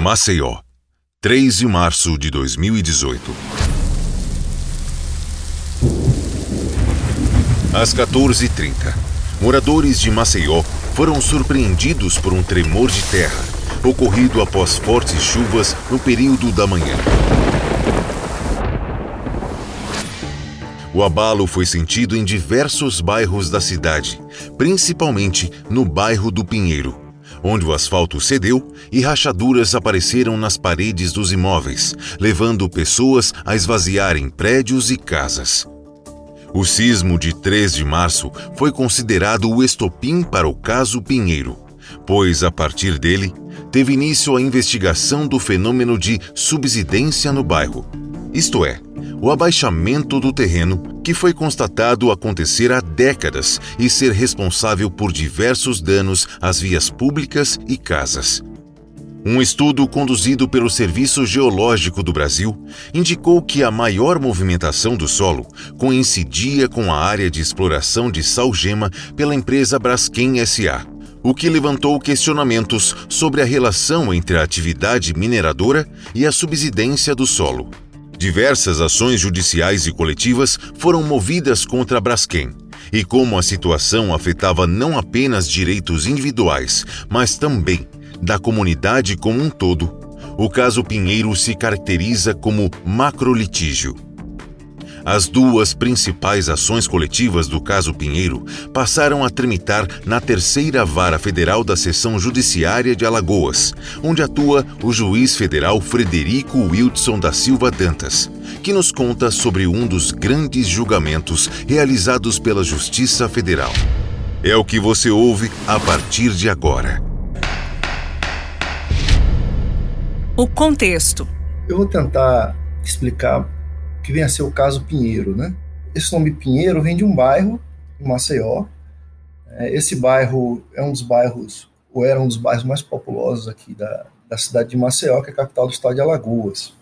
Maceió, 3 de março de 2018. Às 14h30, moradores de Maceió foram surpreendidos por um tremor de terra ocorrido após fortes chuvas no período da manhã. O abalo foi sentido em diversos bairros da cidade, principalmente no bairro do Pinheiro, onde o asfalto cedeu e rachaduras apareceram nas paredes dos imóveis, levando pessoas a esvaziarem prédios e casas. O sismo de 3 de março foi considerado o estopim para o caso Pinheiro, pois, a partir dele, teve início a investigação do fenômeno de subsidência no bairro, isto é, o abaixamento do terreno que foi constatado acontecer há décadas e ser responsável por diversos danos às vias públicas e casas. Um estudo conduzido pelo Serviço Geológico do Brasil indicou que a maior movimentação do solo coincidia com a área de exploração de salgema pela empresa Braskem SA, o que levantou questionamentos sobre a relação entre a atividade mineradora e a subsidência do solo. Diversas ações judiciais e coletivas foram movidas contra Braskem, e como a situação afetava não apenas direitos individuais, mas também da comunidade como um todo, o caso Pinheiro se caracteriza como macrolitígio. As duas principais ações coletivas do caso Pinheiro passaram a tramitar na terceira vara federal da seção judiciária de Alagoas, onde atua o juiz federal Frederico Wildson da Silva Dantas, que nos conta sobre um dos grandes julgamentos realizados pela Justiça Federal. É o que você ouve a partir de agora. O contexto. Eu vou tentar explicar que vem a ser o caso Pinheiro, né? Esse nome Pinheiro vem de um bairro em Maceió. É, esse bairro é um dos bairros, ou era um dos bairros mais populosos aqui da, da cidade de Maceió, que é a capital do estado de Alagoas.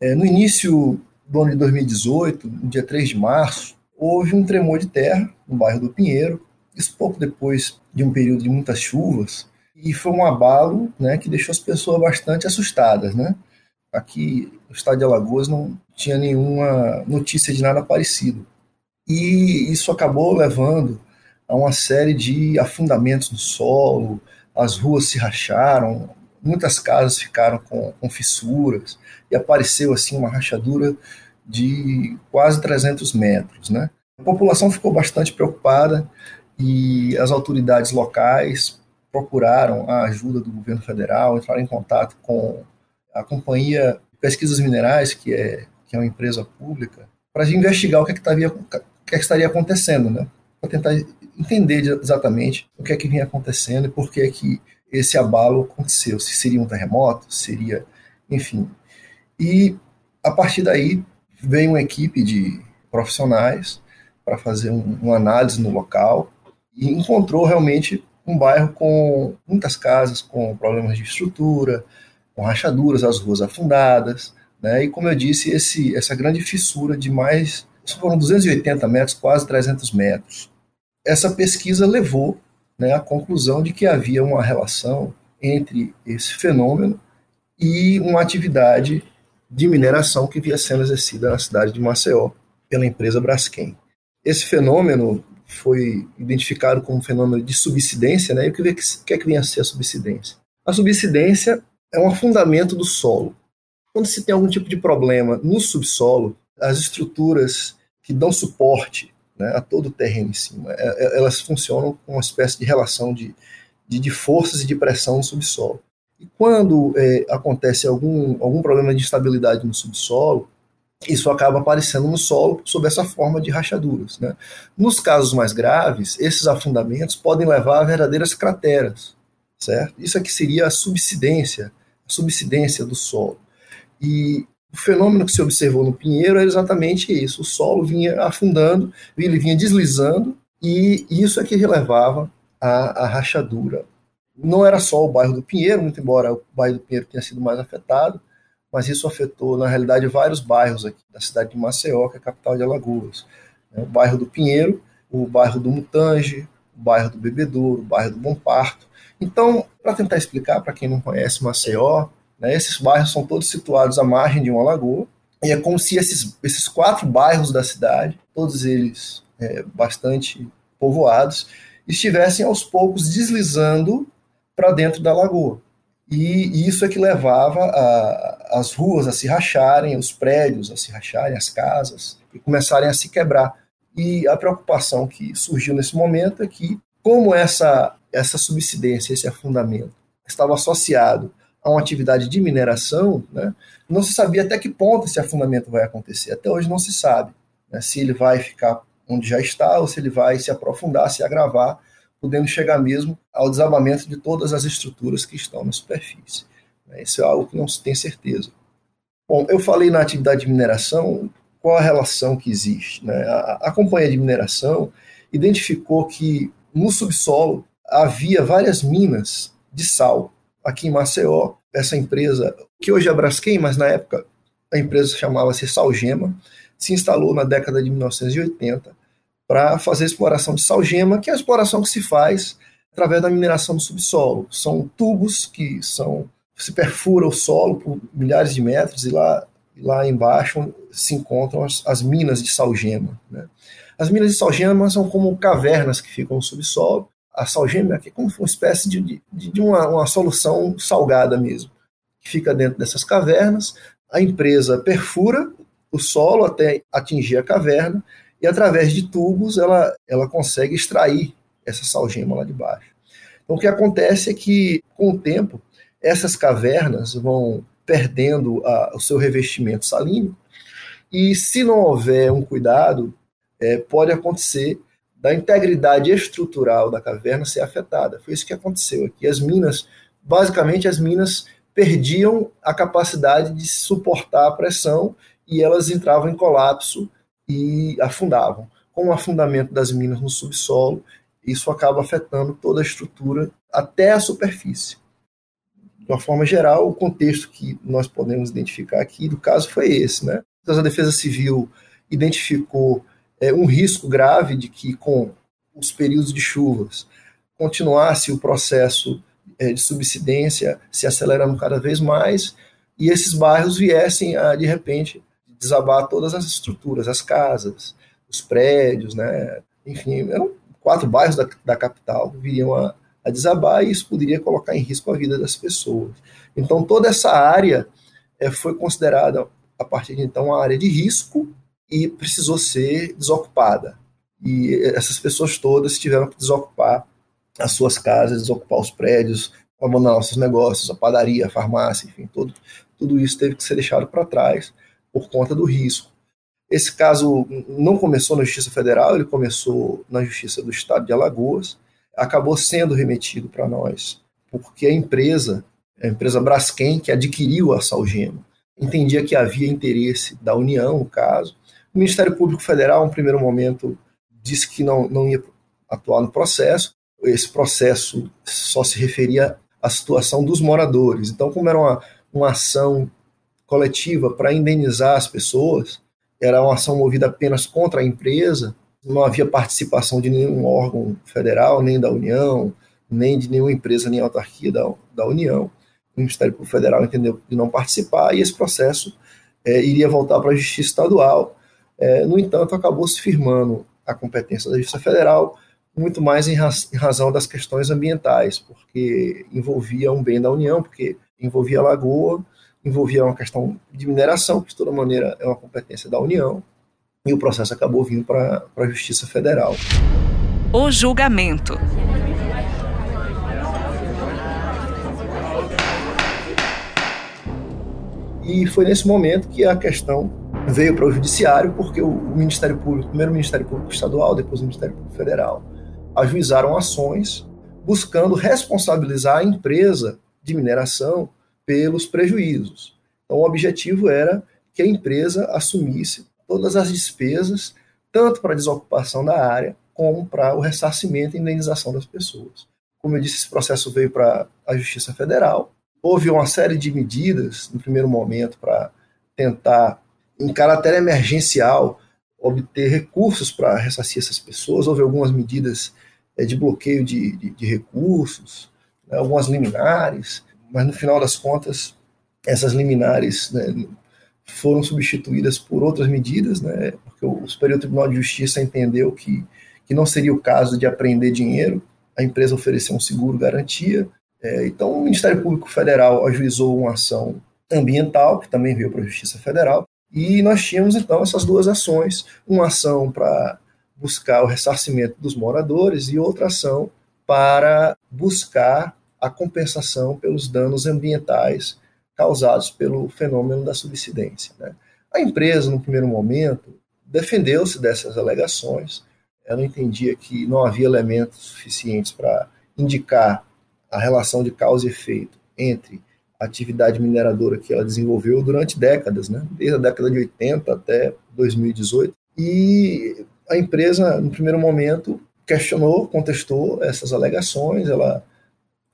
É, no início do ano de 2018, no dia 3 de março, houve um tremor de terra no bairro do Pinheiro. Isso pouco depois de um período de muitas chuvas, e foi um abalo né, que deixou as pessoas bastante assustadas. Né? Aqui, no estado de Alagoas, não tinha nenhuma notícia de nada parecido. E isso acabou levando a uma série de afundamentos no solo, as ruas se racharam, muitas casas ficaram com, com fissuras, e apareceu assim uma rachadura de quase 300 metros. Né? A população ficou bastante preocupada e as autoridades locais procuraram a ajuda do governo federal, entraram em contato com a Companhia de Pesquisas Minerais, que é, que é uma empresa pública, para investigar o que, é que, estaria, o que, é que estaria acontecendo, né? para tentar entender exatamente o que é que vinha acontecendo e por que é que esse abalo aconteceu, se seria um terremoto, seria, enfim. E a partir daí veio uma equipe de profissionais para fazer um, uma análise no local e encontrou realmente um bairro com muitas casas com problemas de estrutura, com rachaduras, as ruas afundadas, né? E como eu disse, esse, essa grande fissura de mais, foram 280 metros, quase 300 metros. Essa pesquisa levou né, à conclusão de que havia uma relação entre esse fenômeno e uma atividade de mineração que vinha sendo exercida na cidade de Maceió pela empresa Braskem. Esse fenômeno foi identificado como um fenômeno de subsidência, né? E o que, que é que vem a ser a subsidência? A subsidência é um afundamento do solo. Quando se tem algum tipo de problema no subsolo, as estruturas que dão suporte né, a todo o terreno em cima, é, é, elas funcionam com uma espécie de relação de, de, de forças e de pressão no subsolo. E quando é, acontece algum, algum problema de instabilidade no subsolo, isso acaba aparecendo no solo sob essa forma de rachaduras. Né? Nos casos mais graves, esses afundamentos podem levar a verdadeiras crateras, certo? Isso aqui seria a subsidência, subsidência do solo. E o fenômeno que se observou no Pinheiro é exatamente isso: o solo vinha afundando, ele vinha deslizando, e isso é que relevava a, a rachadura. Não era só o bairro do Pinheiro, muito embora o bairro do Pinheiro tenha sido mais afetado, mas isso afetou, na realidade, vários bairros aqui da cidade de Maceió, que é a capital de Alagoas. O bairro do Pinheiro, o bairro do Mutange, o bairro do Bebedouro, o bairro do Bom Parto Então, para tentar explicar para quem não conhece Maceió, né, esses bairros são todos situados à margem de uma lagoa, e é como se esses, esses quatro bairros da cidade, todos eles é, bastante povoados, estivessem aos poucos deslizando para dentro da lagoa. E isso é que levava a, as ruas a se racharem, os prédios a se racharem, as casas, e começarem a se quebrar. E a preocupação que surgiu nesse momento é que, como essa, essa subsidência, esse afundamento, estava associado a uma atividade de mineração, né, não se sabia até que ponto esse afundamento vai acontecer. Até hoje não se sabe né, se ele vai ficar onde já está ou se ele vai se aprofundar, se agravar, podendo chegar mesmo ao desabamento de todas as estruturas que estão na superfície. Né. Isso é algo que não se tem certeza. Bom, eu falei na atividade de mineração, qual a relação que existe? Né? A, a companhia de mineração identificou que no subsolo havia várias minas de sal aqui em Maceió. Essa empresa, que hoje é a Braskem, mas na época a empresa chamava-se Salgema, se instalou na década de 1980 para fazer exploração de salgema, que é a exploração que se faz através da mineração do subsolo. São tubos que são se perfura o solo por milhares de metros e lá, lá embaixo se encontram as, as minas de salgema. Né? As minas de salgema são como cavernas que ficam no subsolo a salgema aqui é como uma espécie de, de, de uma, uma solução salgada mesmo, que fica dentro dessas cavernas. A empresa perfura o solo até atingir a caverna e através de tubos ela, ela consegue extrair essa salgema lá de baixo. Então o que acontece é que com o tempo essas cavernas vão perdendo a, o seu revestimento salínico e se não houver um cuidado é, pode acontecer da integridade estrutural da caverna ser afetada. Foi isso que aconteceu aqui. As minas, basicamente, as minas perdiam a capacidade de suportar a pressão e elas entravam em colapso e afundavam. Com o afundamento das minas no subsolo, isso acaba afetando toda a estrutura até a superfície. De uma forma geral, o contexto que nós podemos identificar aqui do caso foi esse. Né? Então, a Defesa Civil identificou é, um risco grave de que, com os períodos de chuvas, continuasse o processo é, de subsidência se acelerando cada vez mais e esses bairros viessem a, de repente, desabar todas as estruturas, as casas, os prédios, né? enfim, eram quatro bairros da, da capital que viriam a, a desabar e isso poderia colocar em risco a vida das pessoas. Então, toda essa área é, foi considerada, a partir de então, uma área de risco e precisou ser desocupada. E essas pessoas todas tiveram que desocupar as suas casas, desocupar os prédios, abandonar os seus negócios, a padaria, a farmácia, enfim, todo, tudo isso teve que ser deixado para trás por conta do risco. Esse caso não começou na Justiça Federal, ele começou na Justiça do Estado de Alagoas, acabou sendo remetido para nós, porque a empresa, a empresa Braskem, que adquiriu a Salgema, entendia que havia interesse da União, no caso, o Ministério Público Federal, em primeiro momento, disse que não, não ia atuar no processo. Esse processo só se referia à situação dos moradores. Então, como era uma, uma ação coletiva para indenizar as pessoas, era uma ação movida apenas contra a empresa, não havia participação de nenhum órgão federal, nem da União, nem de nenhuma empresa, nem autarquia da, da União. O Ministério Público Federal entendeu de não participar e esse processo é, iria voltar para a Justiça Estadual é, no entanto, acabou se firmando a competência da Justiça Federal, muito mais em, raz, em razão das questões ambientais, porque envolvia um bem da União, porque envolvia a lagoa, envolvia uma questão de mineração, que de toda maneira é uma competência da União, e o processo acabou vindo para a Justiça Federal. O julgamento. E foi nesse momento que a questão veio para o judiciário porque o Ministério Público, primeiro o Ministério Público Estadual, depois o Ministério Público Federal, ajuizaram ações buscando responsabilizar a empresa de mineração pelos prejuízos. Então, o objetivo era que a empresa assumisse todas as despesas, tanto para a desocupação da área, como para o ressarcimento e indenização das pessoas. Como eu disse, esse processo veio para a Justiça Federal. Houve uma série de medidas, no primeiro momento, para tentar em caráter emergencial, obter recursos para ressarcir essas pessoas. Houve algumas medidas é, de bloqueio de, de, de recursos, né, algumas liminares, mas no final das contas, essas liminares né, foram substituídas por outras medidas, né, porque o Superior Tribunal de Justiça entendeu que, que não seria o caso de apreender dinheiro, a empresa ofereceu um seguro garantia. É, então, o Ministério Público Federal ajuizou uma ação ambiental, que também veio para a Justiça Federal, e nós tínhamos então essas duas ações, uma ação para buscar o ressarcimento dos moradores e outra ação para buscar a compensação pelos danos ambientais causados pelo fenômeno da subsidência. Né? A empresa, no primeiro momento, defendeu-se dessas alegações, ela entendia que não havia elementos suficientes para indicar a relação de causa e efeito entre atividade mineradora que ela desenvolveu durante décadas, né? desde a década de 80 até 2018. E a empresa, no primeiro momento, questionou, contestou essas alegações, ela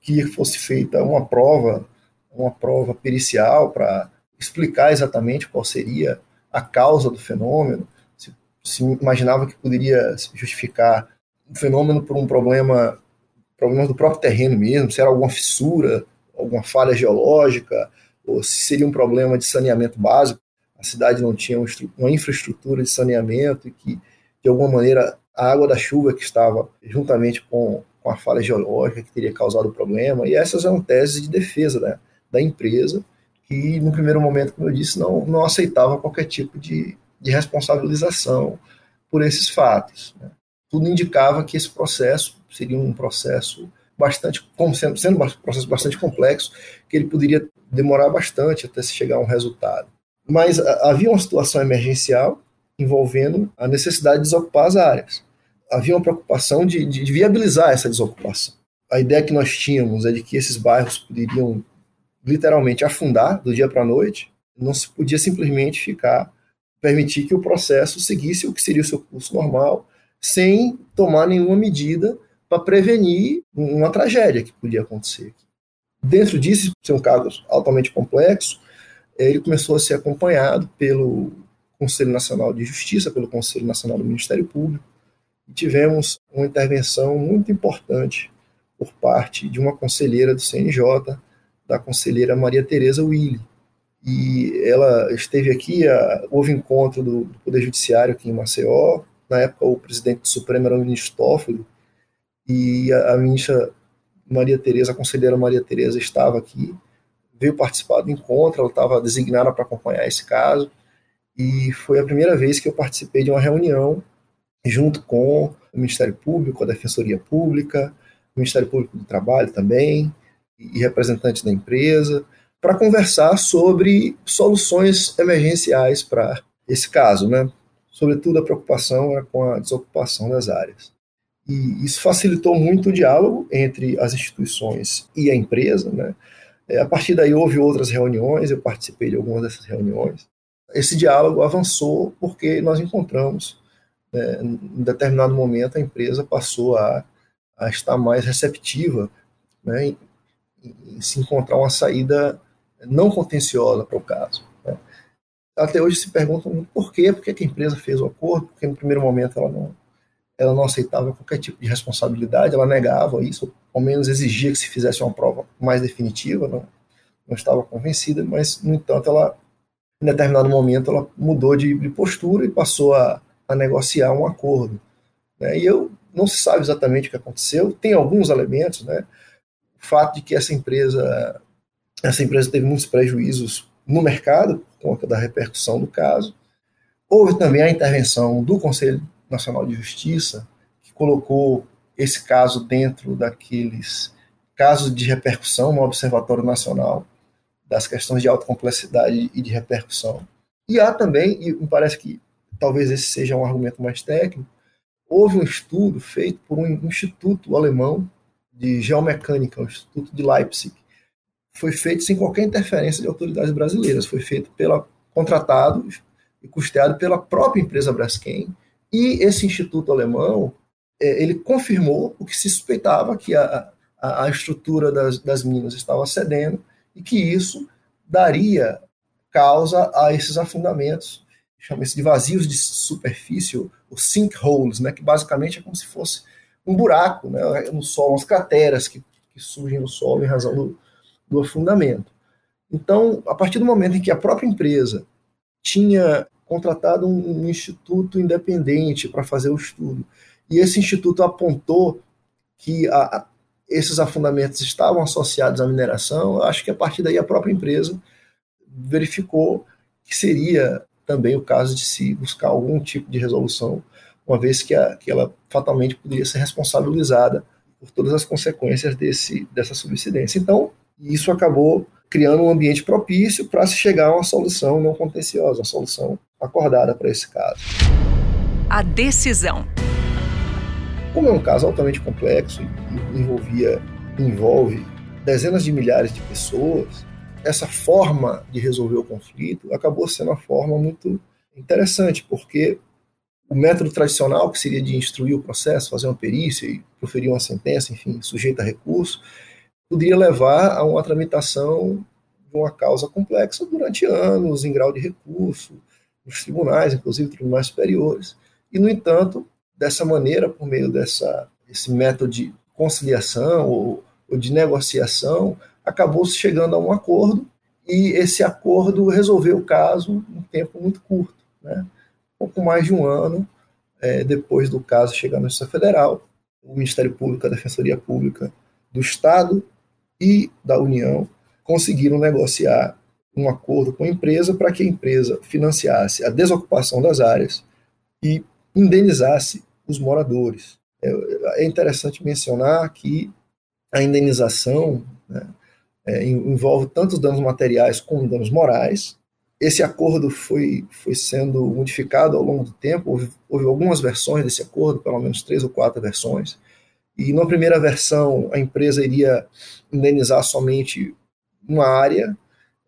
queria que fosse feita uma prova, uma prova pericial para explicar exatamente qual seria a causa do fenômeno, se, se imaginava que poderia justificar o fenômeno por um problema, problema do próprio terreno mesmo, se era alguma fissura, alguma falha geológica, ou se seria um problema de saneamento básico, a cidade não tinha uma infraestrutura de saneamento e que, de alguma maneira, a água da chuva que estava juntamente com, com a falha geológica que teria causado o problema, e essas eram teses de defesa né, da empresa, que no primeiro momento, como eu disse, não, não aceitava qualquer tipo de, de responsabilização por esses fatos. Né. Tudo indicava que esse processo seria um processo bastante, sendo, um processo bastante complexo, que ele poderia demorar bastante até se chegar a um resultado. Mas havia uma situação emergencial envolvendo a necessidade de desocupar as áreas. Havia uma preocupação de, de, de viabilizar essa desocupação. A ideia que nós tínhamos é de que esses bairros poderiam literalmente afundar do dia para a noite, não se podia simplesmente ficar, permitir que o processo seguisse o que seria o seu curso normal, sem tomar nenhuma medida para prevenir uma tragédia que podia acontecer. Dentro disso, ser um caso altamente complexo, ele começou a ser acompanhado pelo Conselho Nacional de Justiça, pelo Conselho Nacional do Ministério Público, e tivemos uma intervenção muito importante por parte de uma conselheira do CNJ, da conselheira Maria Tereza Willi. E ela esteve aqui, a, houve encontro do, do, Poder Judiciário aqui em Maceió, na época o presidente do Supremo era o ministro Toffoli, e a, a ministra Maria Tereza, a conselheira Maria Tereza estava aqui, veio participar do encontro, ela estava designada para acompanhar esse caso, e foi a primeira vez que eu participei de uma reunião junto com o Ministério Público, a Defensoria Pública, o Ministério Público do Trabalho também, e representantes da empresa, para conversar sobre soluções emergenciais para esse caso, né? Sobretudo a preocupação era com a desocupação das áreas. E isso facilitou muito o diálogo entre as instituições e a empresa. Né? É, a partir daí houve outras reuniões, eu participei de algumas dessas reuniões. Esse diálogo avançou porque nós encontramos, né, em determinado momento, a empresa passou a, a estar mais receptiva né, em, em, se encontrar uma saída não contenciosa para o caso. Né. Até hoje se perguntam por quê, por que a empresa fez o acordo, porque no primeiro momento ela não, ela não aceitava qualquer tipo de responsabilidade, ela negava isso, ao menos exigia que se fizesse uma prova mais definitiva, não, não estava convencida, mas, no entanto, ela, em determinado momento, ela mudou de, de postura e passou a, a negociar um acordo. Né? E eu não se sabe exatamente o que aconteceu, tem alguns elementos, né? o fato de que essa empresa, essa empresa teve muitos prejuízos no mercado, por conta da repercussão do caso, houve também a intervenção do Conselho Nacional de Justiça, que colocou esse caso dentro daqueles casos de repercussão no Observatório Nacional das questões de alta complexidade e de repercussão. E há também, e me parece que talvez esse seja um argumento mais técnico, houve um estudo feito por um instituto alemão de geomecânica, o Instituto de Leipzig. Foi feito sem qualquer interferência de autoridades brasileiras, foi feito pela contratado e custeado pela própria empresa Braskem, e esse instituto alemão, é, ele confirmou o que se suspeitava, que a, a, a estrutura das, das minas estava cedendo e que isso daria causa a esses afundamentos, chama-se de vazios de superfície, os sinkholes, né, que basicamente é como se fosse um buraco né, no solo, umas crateras que, que surgem no solo em razão do, do afundamento. Então, a partir do momento em que a própria empresa tinha contratado um, um instituto independente para fazer o estudo, e esse instituto apontou que a, esses afundamentos estavam associados à mineração, acho que a partir daí a própria empresa verificou que seria também o caso de se buscar algum tipo de resolução, uma vez que, a, que ela fatalmente poderia ser responsabilizada por todas as consequências desse, dessa subsidência. Então, isso acabou criando um ambiente propício para se chegar a uma solução não contenciosa, uma solução acordada para esse caso. A decisão. Como é um caso altamente complexo e envolvia, envolve dezenas de milhares de pessoas, essa forma de resolver o conflito acabou sendo uma forma muito interessante, porque o método tradicional, que seria de instruir o processo, fazer uma perícia e proferir uma sentença, enfim, sujeita a recurso, poderia levar a uma tramitação de uma causa complexa durante anos, em grau de recurso, nos tribunais, inclusive tribunais superiores. E, no entanto, dessa maneira, por meio dessa, desse método de conciliação ou, ou de negociação, acabou se chegando a um acordo e esse acordo resolveu o caso em um tempo muito curto, né? pouco mais de um ano é, depois do caso chegar na Justiça Federal, o Ministério Público, a Defensoria Pública do Estado e da União conseguiram negociar um acordo com a empresa para que a empresa financiasse a desocupação das áreas e indenizasse os moradores. É, é interessante mencionar que a indenização né, é, envolve tanto os danos materiais como danos morais. Esse acordo foi, foi sendo modificado ao longo do tempo, houve, houve algumas versões desse acordo, pelo menos três ou quatro versões. E na primeira versão, a empresa iria indenizar somente uma área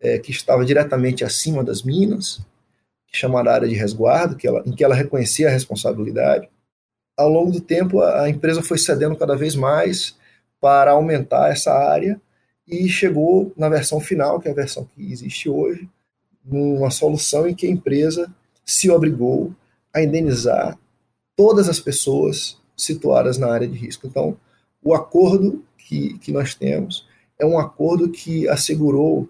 é, que estava diretamente acima das minas, chamada área de resguardo, que ela, em que ela reconhecia a responsabilidade. Ao longo do tempo, a, a empresa foi cedendo cada vez mais para aumentar essa área e chegou na versão final, que é a versão que existe hoje, numa solução em que a empresa se obrigou a indenizar todas as pessoas situadas na área de risco. Então, o acordo que, que nós temos é um acordo que assegurou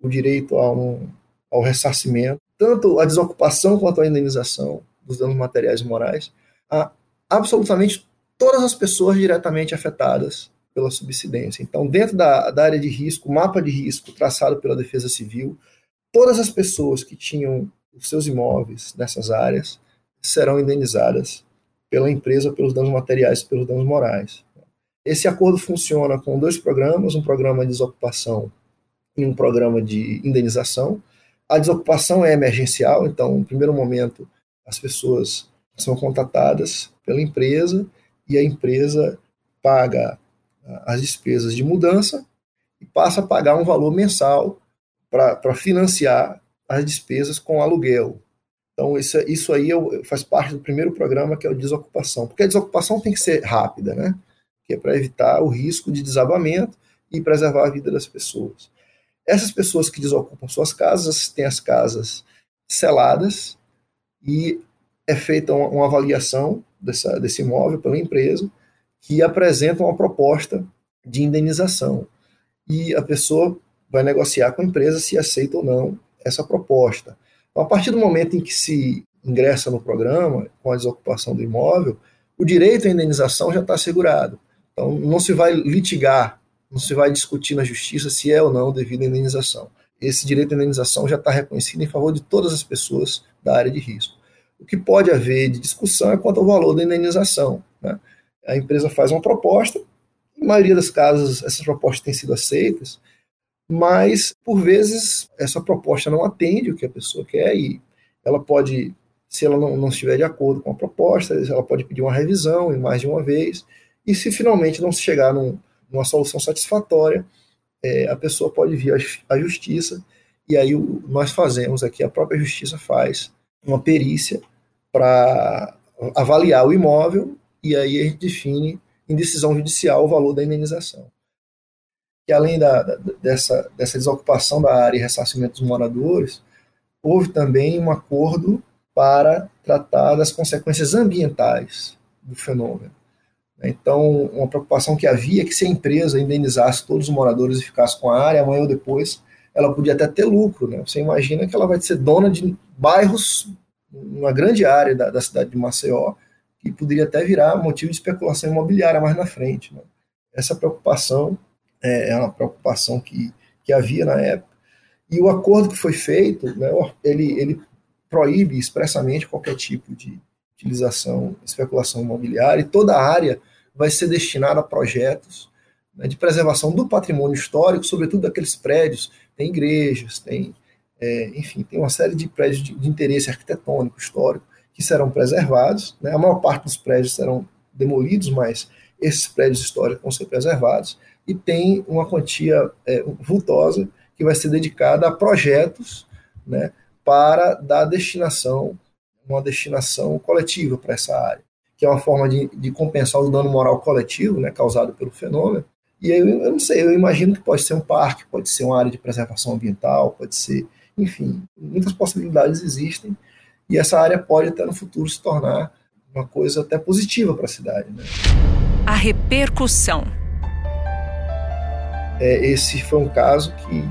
o direito a um, ao ressarcimento, tanto a desocupação quanto a indenização dos danos materiais e morais, a absolutamente todas as pessoas diretamente afetadas pela subsidência. Então, dentro da, da área de risco, mapa de risco traçado pela Defesa Civil, todas as pessoas que tinham os seus imóveis nessas áreas serão indenizadas pela empresa pelos danos materiais e pelos danos morais. Esse acordo funciona com dois programas, um programa de desocupação e um programa de indenização. A desocupação é emergencial, então, no primeiro momento, as pessoas são contatadas pela empresa e a empresa paga as despesas de mudança e passa a pagar um valor mensal para financiar as despesas com aluguel. Então, isso, isso aí é faz parte do primeiro programa, que é o desocupação. Porque a desocupação tem que ser rápida, né? Que é para evitar o risco de desabamento e preservar a vida das pessoas. Essas pessoas que desocupam suas casas têm as casas seladas e é feita uma, uma avaliação dessa, desse imóvel pela empresa que apresentam uma proposta de indenização. E a pessoa vai negociar com a empresa se aceita ou não essa proposta. Então, a partir do momento em que se ingressa no programa, com a desocupação do imóvel, o direito à indenização já está assegurado. Então, não se vai litigar, não se vai discutir na justiça se é ou não devida indenização. Esse direito à indenização já está reconhecido em favor de todas as pessoas da área de risco. O que pode haver de discussão é quanto ao valor da indenização. Né? a empresa faz uma proposta, em maioria das casos essas propostas têm sido aceitas, mas por vezes essa proposta não atende o que a pessoa quer e ela pode, se ela não, não estiver de acordo com a proposta, ela pode pedir uma revisão em mais de uma vez, e se finalmente não se chegar num, numa solução satisfatória, é, a pessoa pode vir à, justiça, e aí o, nós fazemos aqui, a própria justiça faz uma perícia para avaliar o imóvel e aí a gente define em decisão judicial o valor da indenização. Que além da, da, dessa, dessa desocupação da área e ressarcimento dos moradores, houve também um acordo para tratar das consequências ambientais do fenômeno. Então, uma preocupação que havia é que se a empresa indenizasse todos os moradores e ficasse com a área, amanhã ou depois, ela podia até ter lucro. Né? Você imagina que ela vai ser dona de bairros, uma grande área da, da cidade de Maceió, que poderia até virar motivo de especulação imobiliária mais na frente. Né? Essa preocupação é, é uma preocupação que, que havia na época. E o acordo que foi feito, né, ele, ele proíbe expressamente qualquer tipo de utilização, especulação imobiliária, e toda a área vai ser destinada a projetos né, de preservação do patrimônio histórico, sobretudo daqueles prédios, tem igrejas, tem, é, enfim, tem uma série de prédios de, de, interesse arquitetônico, histórico, que serão preservados. Né, a maior parte dos prédios serão demolidos, mas esses prédios históricos vão ser preservados, e tem uma quantia é, vultosa que vai ser dedicada a projetos né, para dar destinação, uma destinação coletiva para essa área, que é uma forma de, de compensar o dano moral coletivo né, causado pelo fenômeno. E eu, eu não sei, eu imagino que pode ser um parque, pode ser uma área de preservação ambiental, pode ser, enfim, muitas possibilidades existem, e essa área pode até no futuro se tornar uma coisa até positiva para a cidade. Né? A repercussão. É, esse foi um caso que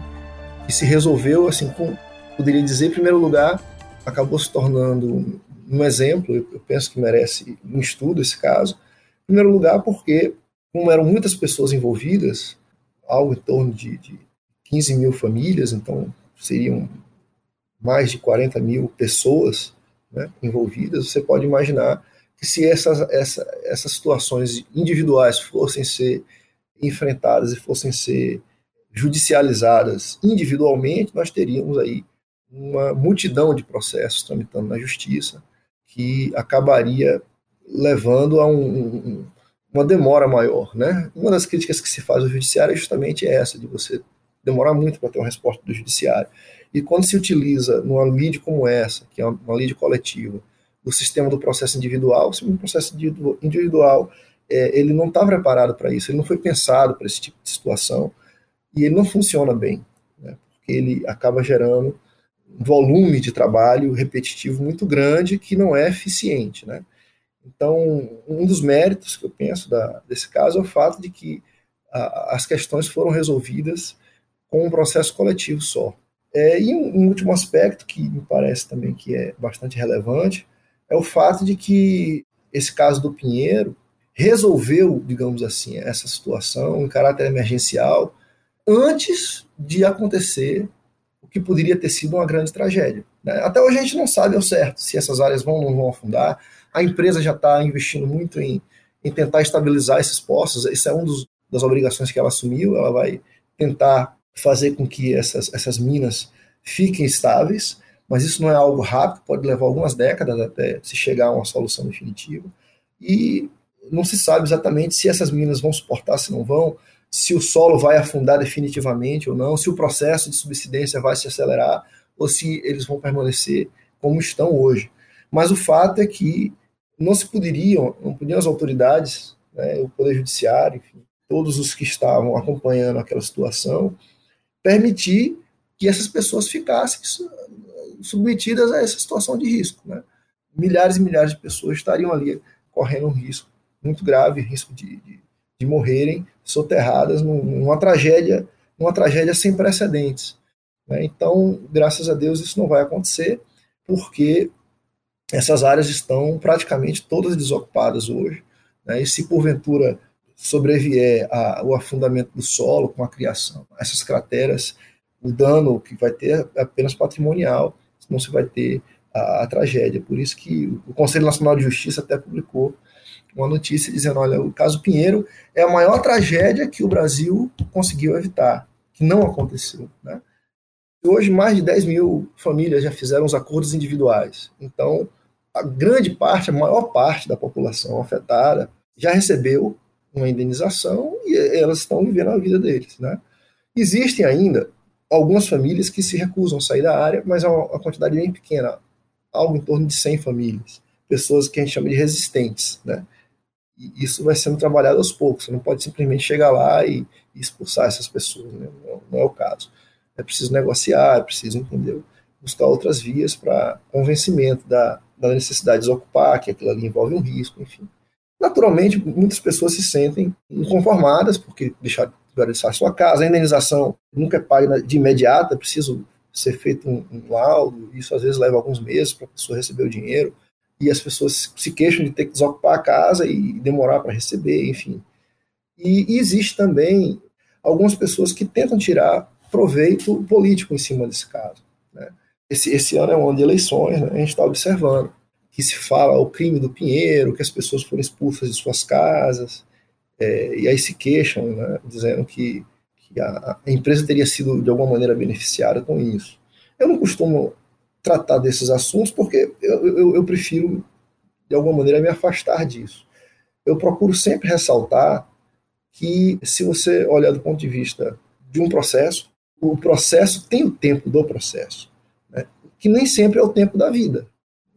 que se resolveu, assim, com, poderia dizer, em primeiro lugar, acabou se tornando um exemplo, eu penso que merece um estudo esse caso. Em primeiro lugar, porque, como eram muitas pessoas envolvidas, algo em torno de, de 15 mil famílias, então seriam mais de 40 mil pessoas né, envolvidas, você pode imaginar que se essas, essa, essas situações individuais fossem ser enfrentadas e fossem ser judicializadas individualmente, nós teríamos aí uma multidão de processos tramitando na justiça que acabaria levando a um, um, uma demora maior, né? Uma das críticas que se faz ao judiciário é justamente essa, de você demorar muito para ter uma resposta do judiciário. E quando se utiliza numa lide como essa, que é uma lide coletiva, o sistema do processo individual, o sistema do processo individual, é, ele não está preparado para isso, ele não foi pensado para esse tipo de situação, e ele não funciona bem, né, porque ele acaba gerando volume de trabalho repetitivo muito grande que não é eficiente. Né? Então, um dos méritos que eu penso da, desse caso é o fato de que a, as questões foram resolvidas com um processo coletivo só. É, e um, um, último aspecto que me parece também que é bastante relevante é o fato de que esse caso do Pinheiro resolveu, digamos assim, essa situação em caráter emergencial, antes de acontecer que poderia ter sido uma grande tragédia. Né? Até hoje a gente não sabe ao certo se essas áreas vão ou não vão afundar. A empresa já está investindo muito em, em tentar estabilizar esses poços. Isso é uma das obrigações que ela assumiu. Ela vai tentar fazer com que essas, essas minas fiquem estáveis, mas isso não é algo rápido, pode levar algumas décadas até se chegar a uma solução definitiva. E não se sabe exatamente se essas minas vão suportar, se não vão se o solo vai afundar definitivamente ou não, se o processo de subsidência vai se acelerar ou se eles vão permanecer como estão hoje. Mas o fato é que não se poderiam, não podiam as autoridades, né, o Poder Judiciário, enfim, todos os que estavam acompanhando aquela situação, permitir que essas pessoas ficassem submetidas a essa situação de risco. Né? Milhares e milhares de pessoas estariam ali correndo um risco muito grave, risco de, de de morrerem soterradas numa tragédia, numa tragédia sem precedentes. Né? Então, graças a Deus, isso não vai acontecer, porque essas áreas estão praticamente todas desocupadas hoje. Né? E se porventura sobrevier a, o afundamento do solo com a criação, essas crateras, o dano que vai ter é apenas patrimonial, não se vai ter a, a tragédia. Por isso que o Conselho Nacional de Justiça até publicou uma notícia dizendo: olha, o caso Pinheiro é a maior tragédia que o Brasil conseguiu evitar, que não aconteceu. Né? Hoje, mais de 10 mil famílias já fizeram os acordos individuais. Então, a grande parte, a maior parte da população afetada já recebeu uma indenização e elas estão vivendo a vida deles. Né? Existem ainda algumas famílias que se recusam a sair da área, mas é uma quantidade bem pequena, algo em torno de 100 famílias, pessoas que a gente chama de resistentes. Né? E isso vai sendo trabalhado aos poucos. Você não pode simplesmente chegar lá e, expulsar essas pessoas. Né? Não, não, é o caso. É preciso negociar, é preciso, entendeu? Buscar outras vias para convencimento da, da necessidade de ocupar, que aquilo ali envolve um risco, enfim. Naturalmente, muitas pessoas se sentem inconformadas porque deixaram de sua casa, a indenização nunca é paga de imediato, é preciso ser feito um, um laudo, isso às vezes leva alguns meses para a pessoa receber o dinheiro, e as pessoas se queixam de ter que desocupar a casa e demorar para receber, enfim. E, e, existe também algumas pessoas que tentam tirar proveito político em cima desse caso. Né? Esse, esse ano é um ano de eleições, né? a gente está observando que se fala o crime do Pinheiro, que as pessoas foram expulsas de suas casas, é, e aí se queixam, né, dizendo que, que a, a, empresa teria sido de alguma maneira beneficiada com isso. Eu não costumo tratar desses assuntos porque eu, eu, eu prefiro, de alguma maneira, me afastar disso. Eu procuro sempre ressaltar que, se você olhar do ponto de vista de um processo, o processo tem o tempo do processo, né, que nem sempre é o tempo da vida.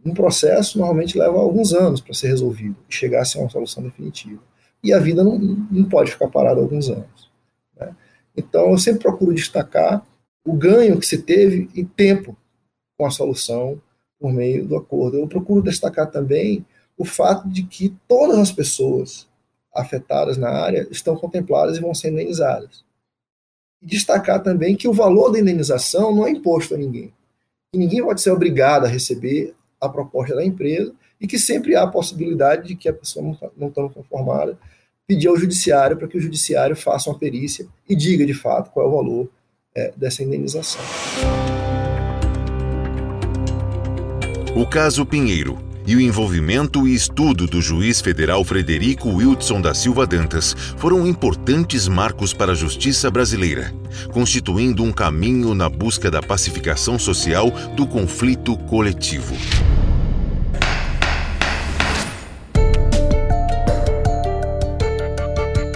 Um processo normalmente leva alguns anos para ser resolvido e chegar a ser uma solução definitiva. E a vida não, não pode ficar parada alguns anos. Né? Então, eu sempre procuro destacar o ganho que se teve em tempo com a solução por meio do acordo. Eu procuro destacar também o fato de que todas as pessoas afetadas na área estão contempladas e vão ser indenizadas. E destacar também que o valor da indenização não é imposto a ninguém. E ninguém pode ser obrigado a receber a proposta da empresa e que sempre há a possibilidade de que a pessoa não, estando conformada pedir ao judiciário para que o judiciário faça uma perícia e diga de fato qual é o valor é, dessa indenização. O caso Pinheiro e o envolvimento e estudo do juiz federal Frederico Wilson da Silva Dantas foram importantes marcos para a justiça brasileira, constituindo um caminho na busca da pacificação social do conflito coletivo.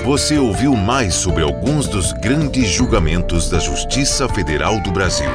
Você ouviu mais sobre alguns dos grandes julgamentos da Justiça Federal do Brasil.